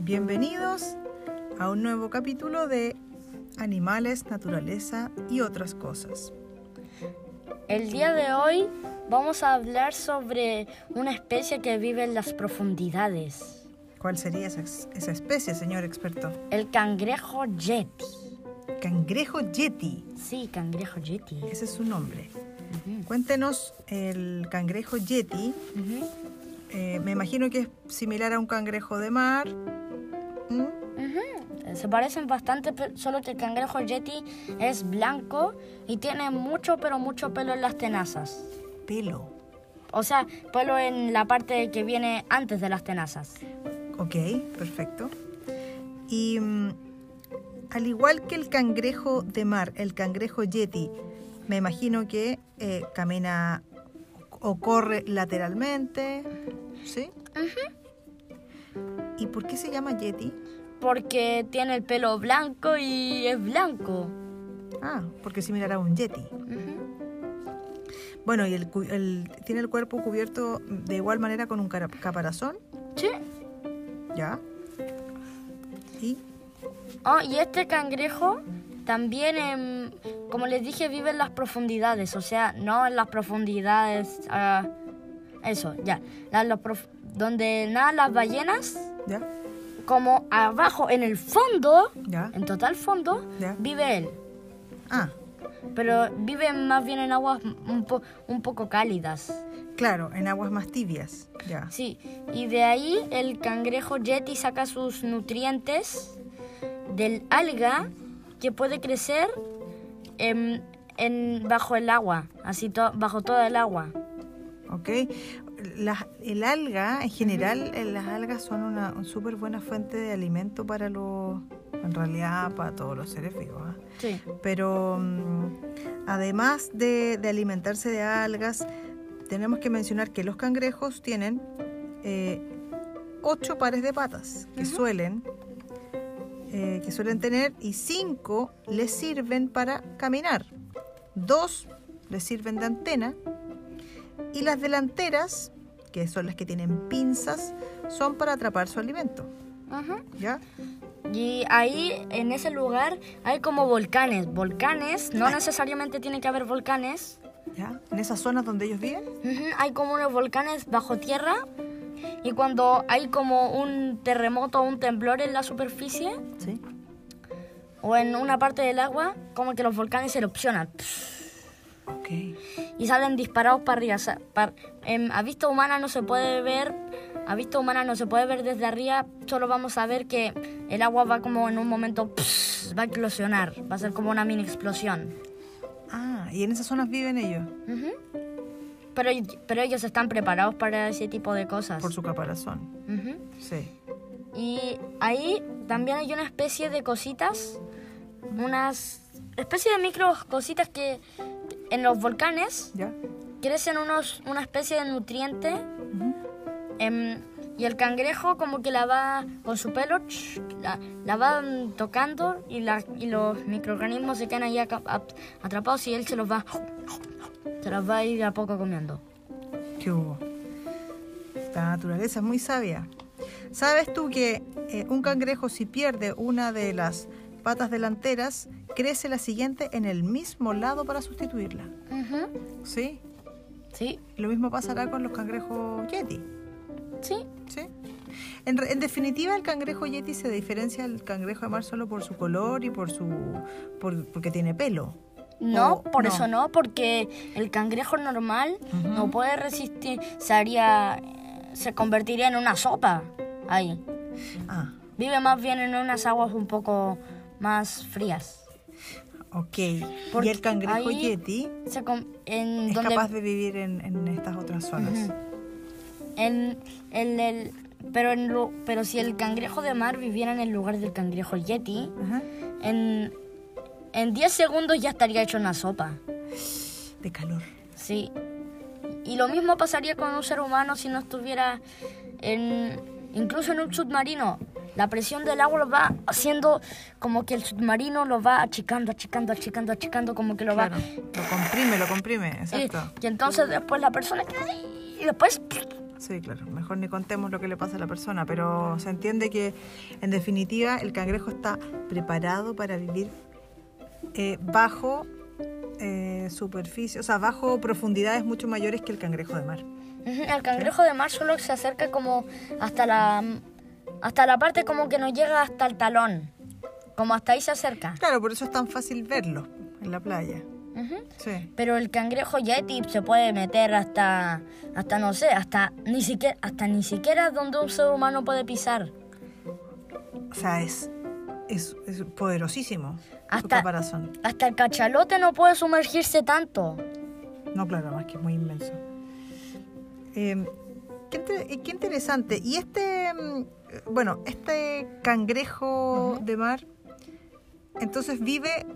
Bienvenidos a un nuevo capítulo de Animales, Naturaleza y otras cosas. El día de hoy vamos a hablar sobre una especie que vive en las profundidades. ¿Cuál sería esa, esa especie, señor experto? El cangrejo yeti. Cangrejo yeti. Sí, cangrejo yeti. Ese es su nombre. Cuéntenos el cangrejo yeti. Eh, me imagino que es similar a un cangrejo de mar. ¿Mm? ujú. Se parecen bastante, solo que el cangrejo yeti es blanco y tiene mucho, pero mucho pelo en las tenazas. Pelo. O sea, pelo en la parte que viene antes de las tenazas. Ok, perfecto. Y mm, al igual que el cangrejo de mar, el cangrejo yeti, me imagino que eh, camina o corre lateralmente, ¿sí? ¿Y por qué se llama yeti? Porque tiene el pelo blanco y es blanco. Ah, porque similar a un yeti. Bueno, y el, tiene el cuerpo cubierto de igual manera con un caparazón, Sí. ¿ya? Y Oh, y este cangrejo también, como les dije, vive en las profundidades. O sea, no en las profundidades. ah, eso, ya. La- los prof- donde nadan las ballenas, ¿ya? como abajo, en el fondo, ¿Ya? en total fondo, Ya. vive él. Ah, Pero vive más bien en aguas un, po- un poco cálidas. claro, en aguas más tibias, ya. Sí, y de ahí el cangrejo yeti saca sus nutrientes del alga que puede crecer en, en- bajo el agua, así to- bajo toda el agua. ¿ok? Las- el alga, en general, eh, las algas son una súper buena fuente de alimento para los, en realidad, para todos los seres vivos. ¿ah? Sí. Pero mm, además de, de alimentarse de algas, tenemos que mencionar que los cangrejos tienen eh, ocho pares de patas que suelen eh, que suelen tener y cinco les sirven para caminar. Dos les sirven de antena y las delanteras, que son las que tienen pinzas, son para atrapar su alimento. Ajá. ¿Ya? Y ahí, en ese lugar, hay como volcanes. Volcanes, no necesariamente tiene que haber volcanes. ¿Ya? En esas zonas donde ellos viven. Hay como unos volcanes bajo tierra. Y cuando hay como un terremoto o un temblor en la superficie, Sí. o en una parte del agua, como que los volcanes erupcionan Ok. y salen disparados para arriba. Em, a vista humana no se puede ver, a vista humana no se puede ver desde arriba, solo vamos a ver que el agua va como en un momento va a explosionar, va a ser como una mini explosión. Ah, y en esas zonas viven ellos. Pero, pero ellos están preparados para ese tipo de cosas. por su caparazón. Ujú. Sí. Y ahí también hay una especie de cositas, unas especie de micro cositas que en los volcanes ¿Ya? crecen unos, una especie de nutriente Ujú. em, y el cangrejo como que la va con su pelo, ch, la, la va tocando y, la, y los microorganismos se quedan ahí atrapados y él se los va, se los va a ir a poco comiendo. ¿Qué hubo? La naturaleza es muy sabia. ¿Sabes tú que eh, un cangrejo si pierde una de las patas delanteras, crece la siguiente en el mismo lado para sustituirla? ¿Sí? Sí, Lo mismo pasará con los cangrejos yeti. sí. ¿Sí? En definitiva, el cangrejo yeti se diferencia del cangrejo de mar solo por su color y por su por- porque tiene pelo. No, por no. eso no, porque el cangrejo normal no puede resistir, se haría, se convertiría en una sopa ahí. Ah, Vive más bien en unas aguas un poco más frías. ok. Porque y el cangrejo yeti Se con- en es donde, capaz de vivir en, en estas otras zonas. en, en el, pero en lo- pero si el cangrejo de mar viviera en el lugar del cangrejo yeti, Ajá. en en 10 segundos ya estaría hecho una sopa. De calor. Sí. Y lo mismo pasaría con un ser humano si no estuviera en incluso en un submarino. La presión del agua lo va haciendo como que el submarino lo va achicando, achicando, achicando, achicando, como que lo Claro. va... Lo comprime, lo comprime, Y, exacto. y entonces después la persona queda ahí y después Sí, claro. Mejor ni contemos lo que le pasa a la persona, pero se entiende que, en definitiva, el cangrejo está preparado para vivir eh, bajo eh, superficie, o sea, bajo profundidades mucho mayores que el cangrejo de mar. El cangrejo de mar solo se acerca como hasta la hasta la parte como que no llega hasta el talón. Como hasta ahí se acerca. Claro, por eso es tan fácil verlo en la playa. Sí. Pero el cangrejo yeti se puede meter hasta hasta no sé, hasta ni siquiera hasta ni siquiera donde un ser humano puede pisar. O sea, es, es, es poderosísimo Hasta- caparazón. Hasta el cachalote no puede sumergirse tanto. No, claro, más que es muy inmenso. Eh, qué, qué interesante. Y este, mm, bueno, este cangrejo de mar, entonces vive,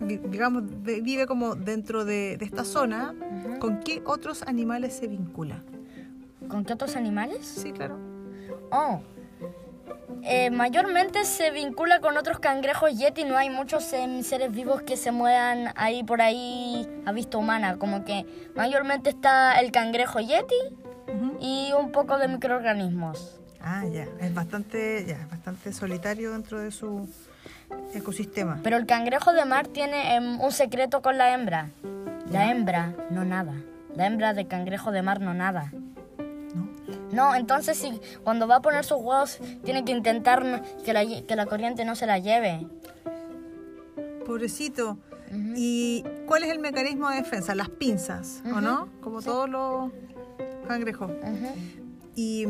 vi- digamos, vive como dentro de, de esta zona. ¿Con qué otros animales se vincula? ¿Con qué otros animales? Sí, claro. Oh. Eh, mayormente se vincula con otros cangrejos yeti. No hay muchos em, seres vivos que se muevan ahí por ahí a vista humana. Como que mayormente está el cangrejo yeti y un poco de microorganismos. Ah, ya. Es bastante, ya, es bastante solitario dentro de su ecosistema. Pero el cangrejo de mar tiene em, un secreto con la hembra. La hembra no nada. La hembra de cangrejo de mar no nada. ¿No? Entonces si cuando va a poner sus huevos tiene que intentar que la, que la corriente no se la lleve. Pobrecito. ¿Y cuál es el mecanismo de defensa? Las pinzas, ¿o no? Como todos los cangrejos. ¿Y,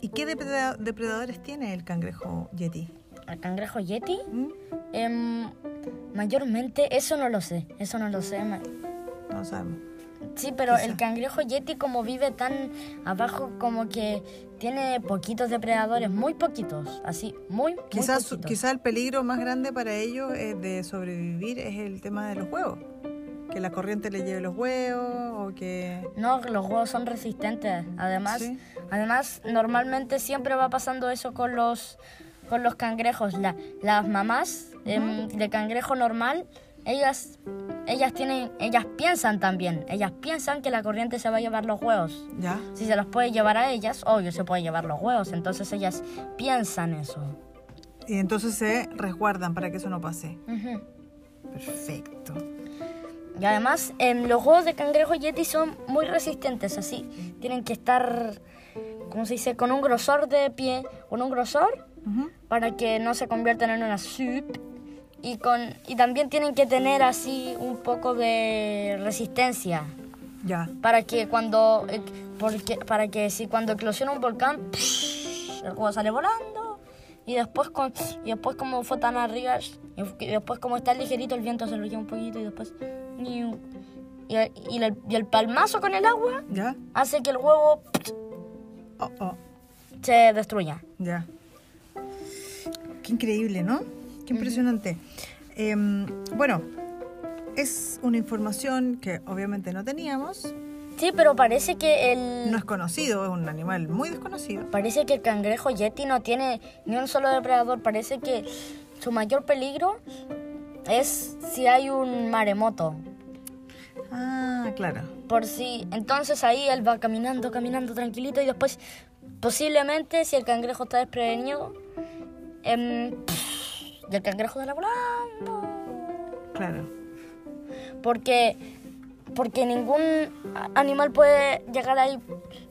¿y qué depreda- depredadores tiene el cangrejo yeti? ¿El cangrejo yeti? ¿Mm? Em, mayormente, eso no lo sé, eso no lo sé. No lo sabemos. Sí, pero Quizá. el cangrejo yeti como vive tan abajo como que tiene poquitos depredadores, muy poquitos, así, muy, Quizás poquitos. quizá el peligro más grande para ellos es de sobrevivir es el tema de los huevos. Que la corriente le lleve los huevos o que... No, los huevos son resistentes. Además, Sí. además normalmente siempre va pasando eso con los con los cangrejos. La- las mamás em, de cangrejo normal, ellas ellas tienen ellas piensan también. Ellas piensan que la corriente se va a llevar los huevos. ¿Ya? Si se los puede llevar a ellas, obvio se puede llevar los huevos. Entonces ellas piensan eso. Y entonces se resguardan para que eso no pase. Ujú. Perfecto. Y además, em, los huevos de cangrejo yeti son muy resistentes, así. Tienen que estar, ¿cómo se dice? Con un grosor de pie, con un grosor, Ujú. para que no se conviertan en una soup. Y, con, y también tienen que tener así un poco de resistencia. Ya. Para que cuando, eh, porque, para que si cuando eclosiona un volcán, el huevo sale volando. Y después, con, y después como fue tan arriba, y después como está ligerito, el viento se lo lleva un poquito y después... Y, y, y el, y el palmazo con el agua ¿Ya? hace que el huevo Oh, oh. se destruya. Ya. Qué increíble, ¿no? Qué impresionante. Em, bueno, es una información que obviamente no teníamos. Sí, pero parece que el... No es conocido, es un animal muy desconocido. Parece que el cangrejo yeti no tiene ni un solo depredador. Parece que su mayor peligro es si hay un maremoto. Ah, claro. Por si. Entonces ahí él va caminando, caminando tranquilito y después, posiblemente, si el cangrejo está desprevenido, em, el cangrejo sale volando. Claro. Porque, porque ningún animal puede llegar ahí.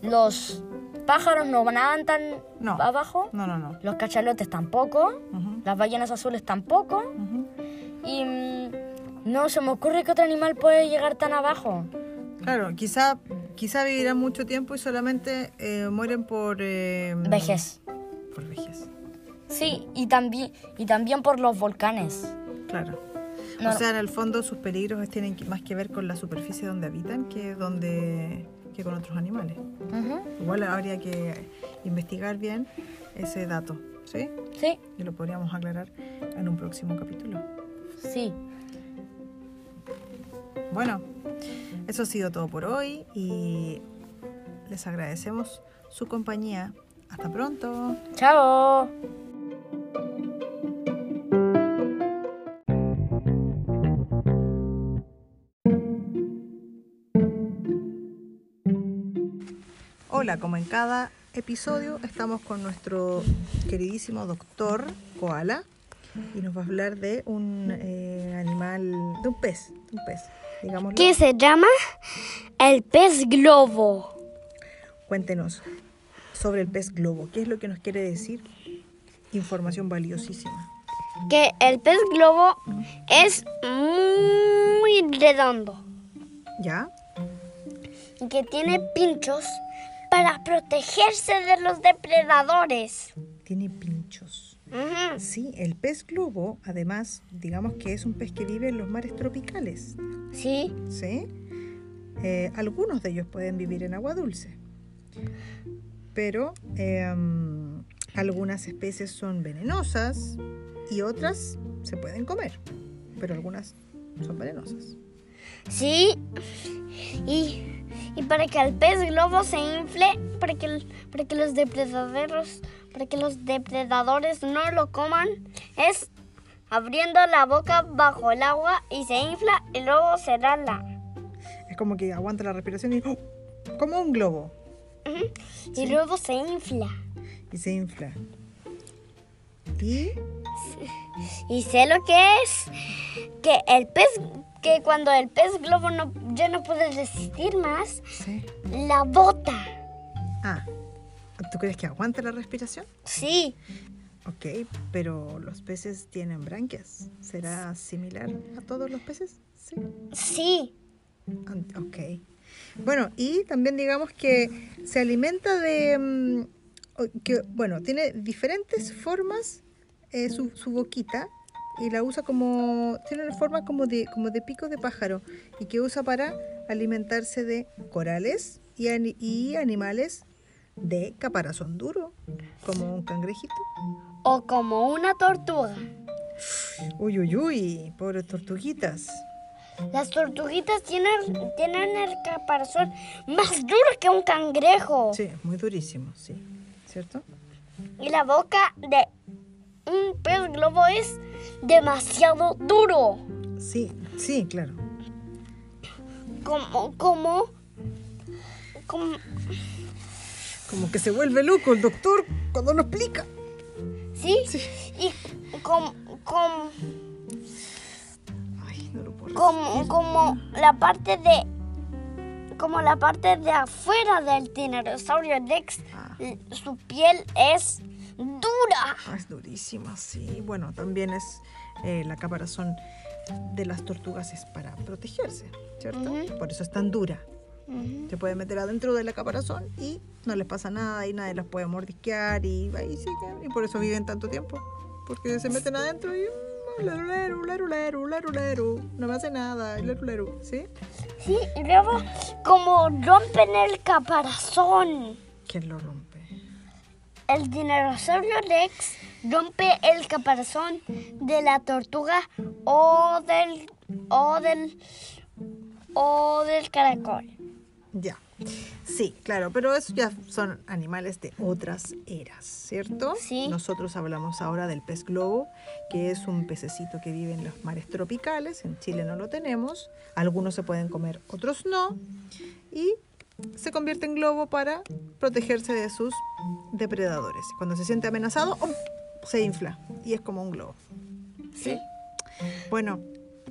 Los pájaros no van tan No. abajo. No, no, no. Los cachalotes tampoco. Las ballenas azules tampoco. Y mm, no se me ocurre que otro animal puede llegar tan abajo. Claro, quizá, quizá vivirán mucho tiempo y solamente eh, mueren por... eh, Vejez. Por vejez, Sí, y también, y también por los volcanes. claro. No, O sea, en el fondo sus peligros tienen más que ver con la superficie donde habitan que, donde, que con otros animales. Igual habría que investigar bien ese dato, ¿sí? Sí, Y lo podríamos aclarar en un próximo capítulo. sí. Bueno, eso ha sido todo por hoy y les agradecemos su compañía. Hasta pronto. Chao. Hola, como en cada episodio estamos con nuestro queridísimo doctor Koala y nos va a hablar de un eh, animal, de un pez, un pez, digámoslo. que se llama el pez globo. Cuéntenos sobre el pez globo, ¿qué es lo que nos quiere decir? Información valiosísima. Que el pez globo es muy redondo ¿Ya? y que tiene pinchos para protegerse de los depredadores. Tiene pinchos. Sí, el pez globo, además, digamos que es un pez que vive en los mares tropicales. Sí, ¿sí? Eh, algunos de ellos pueden vivir en agua dulce, pero em, algunas especies son venenosas y otras se pueden comer, pero algunas son venenosas. sí. Y, y para que el pez globo se infle, para que, para que los depredadores, para que los depredadores no lo coman, es abriendo la boca bajo el agua y se infla y luego se la. Es como que aguanta la respiración y ¡oh! como un globo Y luego se infla. y se infla. Y Y sé lo que es que el pez, que cuando el pez globo no, ya no puede resistir más, sí. la bota. Ah, ¿tú crees que aguanta la respiración? Sí, Ok, pero los peces tienen branquias. ¿Será similar a todos los peces? Sí. sí, Ok. Bueno, y también digamos que se alimenta de... mm, que, bueno, tiene diferentes formas eh, su, su boquita y la usa como... Tiene una forma como de, como de pico de pájaro y que usa para alimentarse de corales y, ani- y animales de caparazón duro, como un cangrejito. o como una tortuga. Uy, uy, uy, pobres tortuguitas. Las tortuguitas tienen, tienen el caparazón más duro que un cangrejo. Sí, muy durísimo, sí. ¿Cierto? Y la boca de un pez globo es demasiado duro. Sí, sí, claro. Como, como, como, Como que se vuelve loco el doctor cuando lo explica. ¿sí? Sí. Y como, como, Ay, no lo puedo como, como la parte de, como la parte de afuera del tiranosaurio Rex, Ah. su piel es dura. Ah, es durísima, sí. Bueno, también es eh, la caparazón de las tortugas es para protegerse, ¿cierto? Ujú. Por eso es tan dura. Ujú. Se puede meter adentro de la caparazón y no les pasa nada y nadie las puede mordisquear y ahí siguen. Y por eso viven tanto tiempo. Porque se meten adentro y... mm, leru, leru, leru. No me hace nada, ¿sí? Sí, y luego como rompen el caparazón. ¿Quién lo rompe? El dinosaurio Rex rompe el caparazón de la tortuga o del o del o del caracol. Ya. Sí, claro, pero esos ya son animales de otras eras, ¿cierto? Sí. Nosotros hablamos ahora del pez globo, que es un pececito que vive en los mares tropicales. En Chile no lo tenemos. Algunos se pueden comer, otros no. Y se convierte en globo para protegerse de sus depredadores. Cuando se siente amenazado, ¡um! se infla y es como un globo. Sí. Bueno,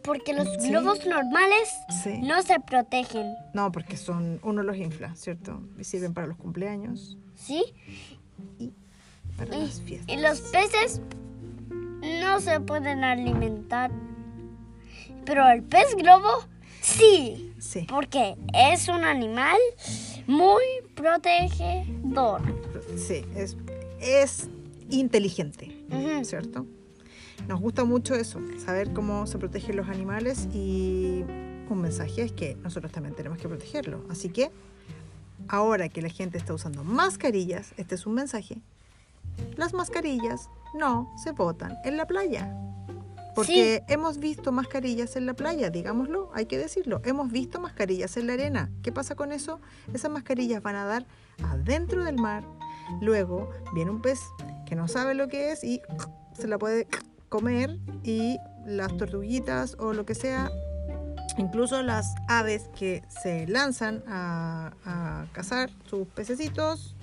Porque los Sí. globos normales Sí. no se protegen. no, porque son uno los infla, ¿cierto? Y sirven para los cumpleaños ¿Sí? y para Y, las fiestas. y los peces no se pueden alimentar. Pero el pez globo sí. Sí, Porque es un animal muy protegedor. sí, es, es inteligente. ¿cierto? Nos gusta mucho eso, saber cómo se protegen los animales y un mensaje es que nosotros también tenemos que protegerlo. Así que ahora que la gente está usando mascarillas, este es un mensaje, las mascarillas no se botan en la playa. Porque hemos visto mascarillas en la playa, digámoslo, hay que decirlo. Hemos visto mascarillas en la arena. ¿Qué pasa con eso? Esas mascarillas van a dar adentro del mar. Luego viene un pez que no sabe lo que es y se la puede comer y las tortuguitas o lo que sea Incluso las aves que se lanzan a, cazar sus pececitos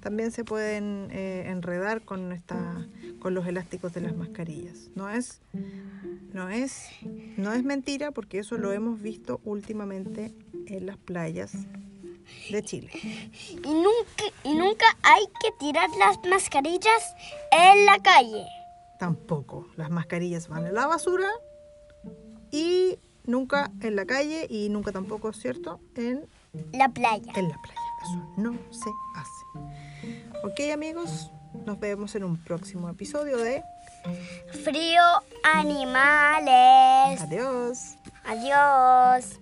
también se pueden eh, enredar con esta con los elásticos de las mascarillas. No es, no es, no es mentira porque eso lo hemos visto últimamente en las playas de Chile. Y nunca, y nunca hay que tirar las mascarillas en la calle. Tampoco. Las mascarillas van en la basura y nunca en la calle y nunca tampoco, ¿cierto? En, La playa. en la playa. Eso no se hace. Ok amigos, nos vemos en un próximo episodio de Frío animales. Adiós. Adiós.